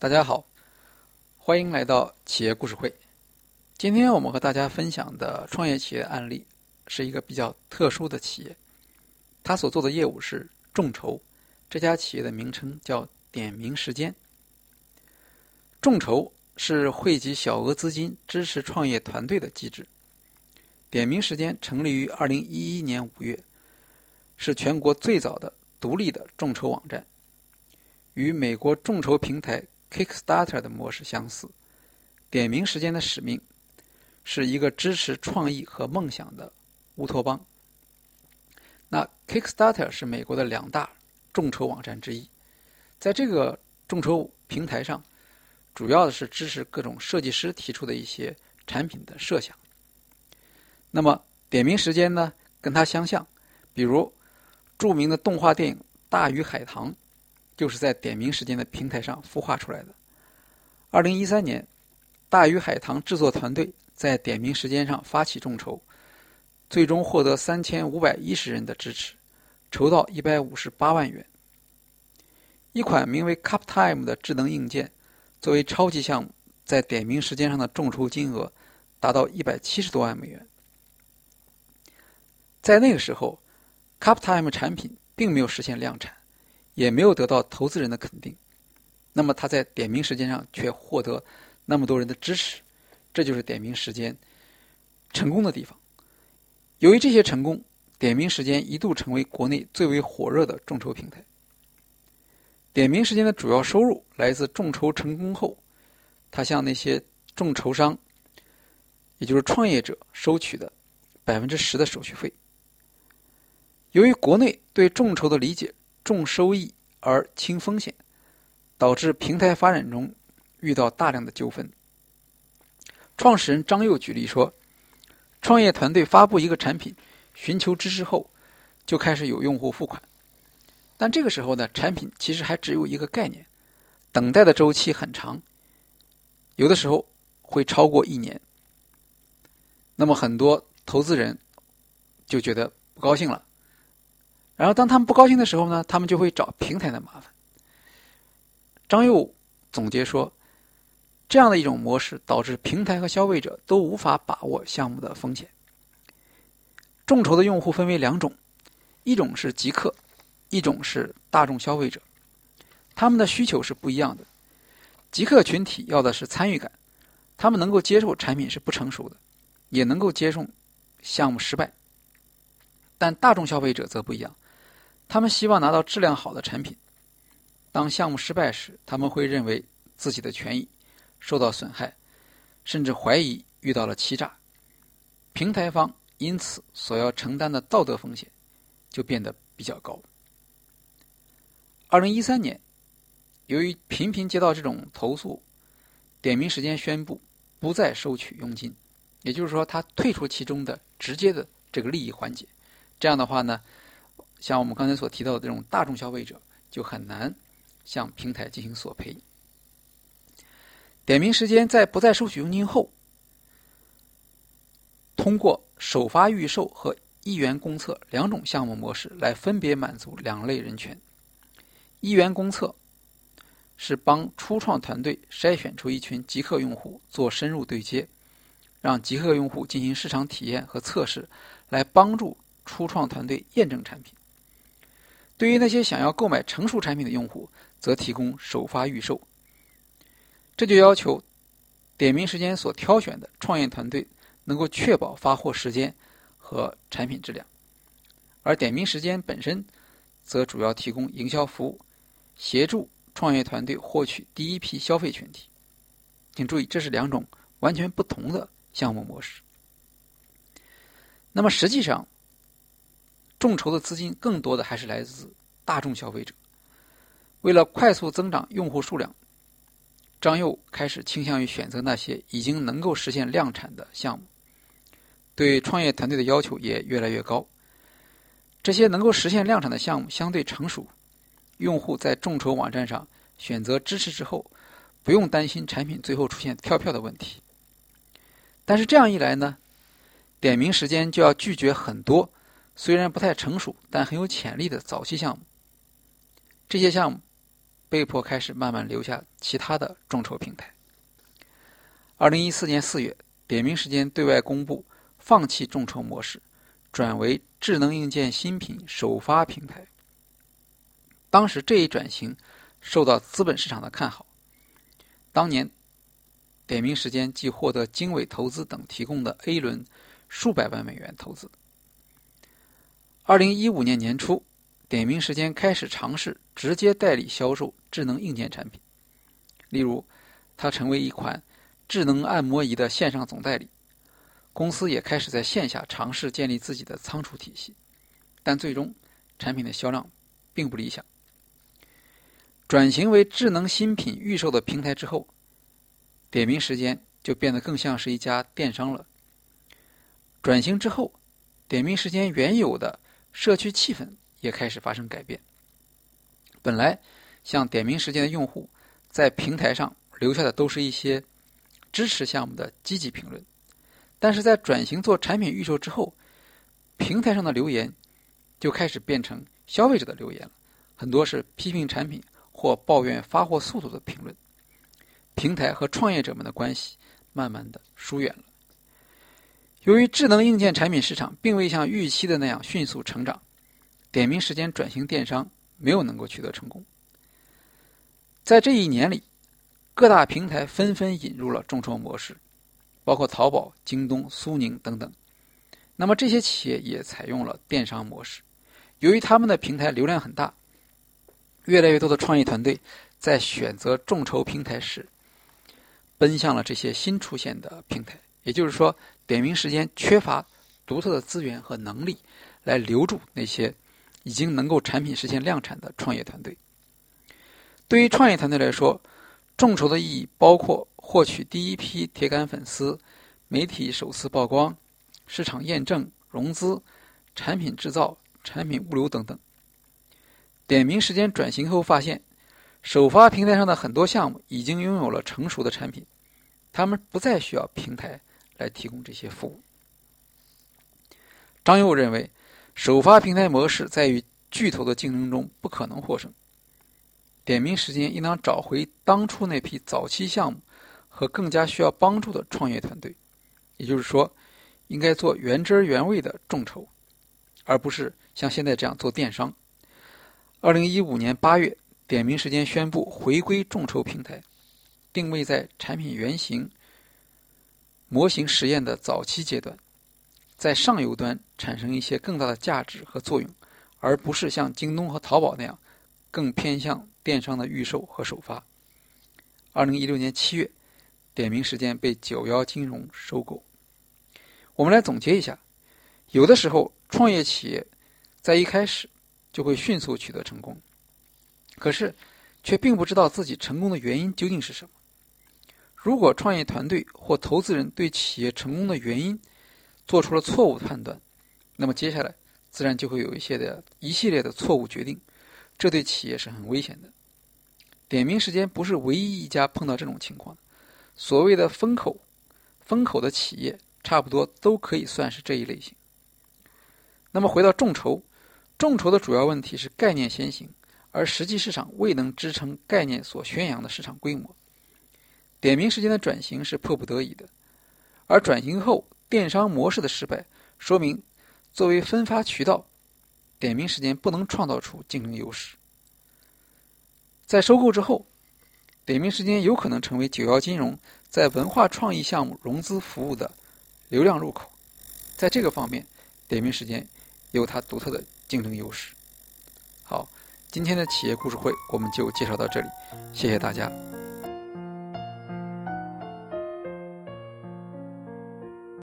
大家好，欢迎来到企业故事会。今天我们和大家分享的创业企业案例是一个比较特殊的企业，他所做的业务是众筹。这家企业的名称叫点名时间。众筹是汇集小额资金支持创业团队的机制。点名时间成立于二零一一年五月，是全国最早的独立的众筹网站，与美国众筹平台。Kickstarter 的模式相似，点名时间的使命是一个支持创意和梦想的乌托邦。那 Kickstarter 是美国的两大众筹网站之一，在这个众筹平台上，主要的是支持各种设计师提出的一些产品的设想。那么点名时间呢，跟它相像，比如著名的动画电影《大鱼海棠》。就是在点名时间的平台上孵化出来的。二零一三年，大鱼海棠制作团队在点名时间上发起众筹，最终获得三千五百一十人的支持，筹到一百五十八万元。一款名为 CupTime 的智能硬件，作为超级项目，在点名时间上的众筹金额达到一百七十多万美元。在那个时候，CupTime 产品并没有实现量产。也没有得到投资人的肯定，那么他在点名时间上却获得那么多人的支持，这就是点名时间成功的地方。由于这些成功，点名时间一度成为国内最为火热的众筹平台。点名时间的主要收入来自众筹成功后，他向那些众筹商，也就是创业者收取的百分之十的手续费。由于国内对众筹的理解。重收益而轻风险，导致平台发展中遇到大量的纠纷。创始人张佑举例说，创业团队发布一个产品，寻求支持后，就开始有用户付款，但这个时候呢，产品其实还只有一个概念，等待的周期很长，有的时候会超过一年。那么很多投资人就觉得不高兴了。然后，当他们不高兴的时候呢，他们就会找平台的麻烦。张佑总结说，这样的一种模式导致平台和消费者都无法把握项目的风险。众筹的用户分为两种，一种是极客，一种是大众消费者。他们的需求是不一样的。极客群体要的是参与感，他们能够接受产品是不成熟的，也能够接受项目失败。但大众消费者则不一样。他们希望拿到质量好的产品。当项目失败时，他们会认为自己的权益受到损害，甚至怀疑遇到了欺诈。平台方因此所要承担的道德风险就变得比较高。二零一三年，由于频频接到这种投诉，点名时间宣布不再收取佣金，也就是说，他退出其中的直接的这个利益环节。这样的话呢？像我们刚才所提到的这种大众消费者，就很难向平台进行索赔。点名时间在不再收取佣金后，通过首发预售和一元公测两种项目模式来分别满足两类人群。一元公测是帮初创团队筛选出一群极客用户做深入对接，让极客用户进行市场体验和测试，来帮助初创团队验证产品。对于那些想要购买成熟产品的用户，则提供首发预售。这就要求点名时间所挑选的创业团队能够确保发货时间和产品质量，而点名时间本身则主要提供营销服务，协助创业团队获取第一批消费群体。请注意，这是两种完全不同的项目模式。那么实际上，众筹的资金更多的还是来自大众消费者。为了快速增长用户数量，张佑开始倾向于选择那些已经能够实现量产的项目，对创业团队的要求也越来越高。这些能够实现量产的项目相对成熟，用户在众筹网站上选择支持之后，不用担心产品最后出现跳票的问题。但是这样一来呢，点名时间就要拒绝很多。虽然不太成熟，但很有潜力的早期项目，这些项目被迫开始慢慢留下其他的众筹平台。二零一四年四月，点名时间对外公布放弃众筹模式，转为智能硬件新品首发平台。当时这一转型受到资本市场的看好，当年点名时间即获得经纬投资等提供的 A 轮数百万美元投资。二零一五年年初。点名时间开始尝试直接代理销售智能硬件产品，例如，它成为一款智能按摩仪的线上总代理。公司也开始在线下尝试建立自己的仓储体系，但最终产品的销量并不理想。转型为智能新品预售的平台之后，点名时间就变得更像是一家电商了。转型之后，点名时间原有的社区气氛。也开始发生改变。本来，像点名时间的用户在平台上留下的都是一些支持项目的积极评论，但是在转型做产品预售之后，平台上的留言就开始变成消费者的留言了，很多是批评产品或抱怨发货速度的评论。平台和创业者们的关系慢慢的疏远了。由于智能硬件产品市场并未像预期的那样迅速成长。点名时间转型电商没有能够取得成功。在这一年里，各大平台纷纷引入了众筹模式，包括淘宝、京东、苏宁等等。那么这些企业也采用了电商模式。由于他们的平台流量很大，越来越多的创业团队在选择众筹平台时，奔向了这些新出现的平台。也就是说，点名时间缺乏独特的资源和能力来留住那些。已经能够产品实现量产的创业团队。对于创业团队来说，众筹的意义包括获取第一批铁杆粉丝、媒体首次曝光、市场验证、融资、产品制造、产品物流等等。点名时间转型后发现，首发平台上的很多项目已经拥有了成熟的产品，他们不再需要平台来提供这些服务。张佑认为。首发平台模式在与巨头的竞争中不可能获胜。点名时间应当找回当初那批早期项目和更加需要帮助的创业团队，也就是说，应该做原汁原味的众筹，而不是像现在这样做电商。二零一五年八月，点名时间宣布回归众筹平台，定位在产品原型模型实验的早期阶段。在上游端产生一些更大的价值和作用，而不是像京东和淘宝那样更偏向电商的预售和首发。二零一六年七月，点名时间被九幺金融收购。我们来总结一下：有的时候，创业企业在一开始就会迅速取得成功，可是却并不知道自己成功的原因究竟是什么。如果创业团队或投资人对企业成功的原因，做出了错误判断，那么接下来自然就会有一些的一系列的错误决定，这对企业是很危险的。点名时间不是唯一一家碰到这种情况，所谓的风口，风口的企业差不多都可以算是这一类型。那么回到众筹，众筹的主要问题是概念先行，而实际市场未能支撑概念所宣扬的市场规模。点名时间的转型是迫不得已的，而转型后。电商模式的失败，说明作为分发渠道，点名时间不能创造出竞争优势。在收购之后，点名时间有可能成为九幺金融在文化创意项目融资服务的流量入口。在这个方面，点名时间有它独特的竞争优势。好，今天的企业故事会我们就介绍到这里，谢谢大家。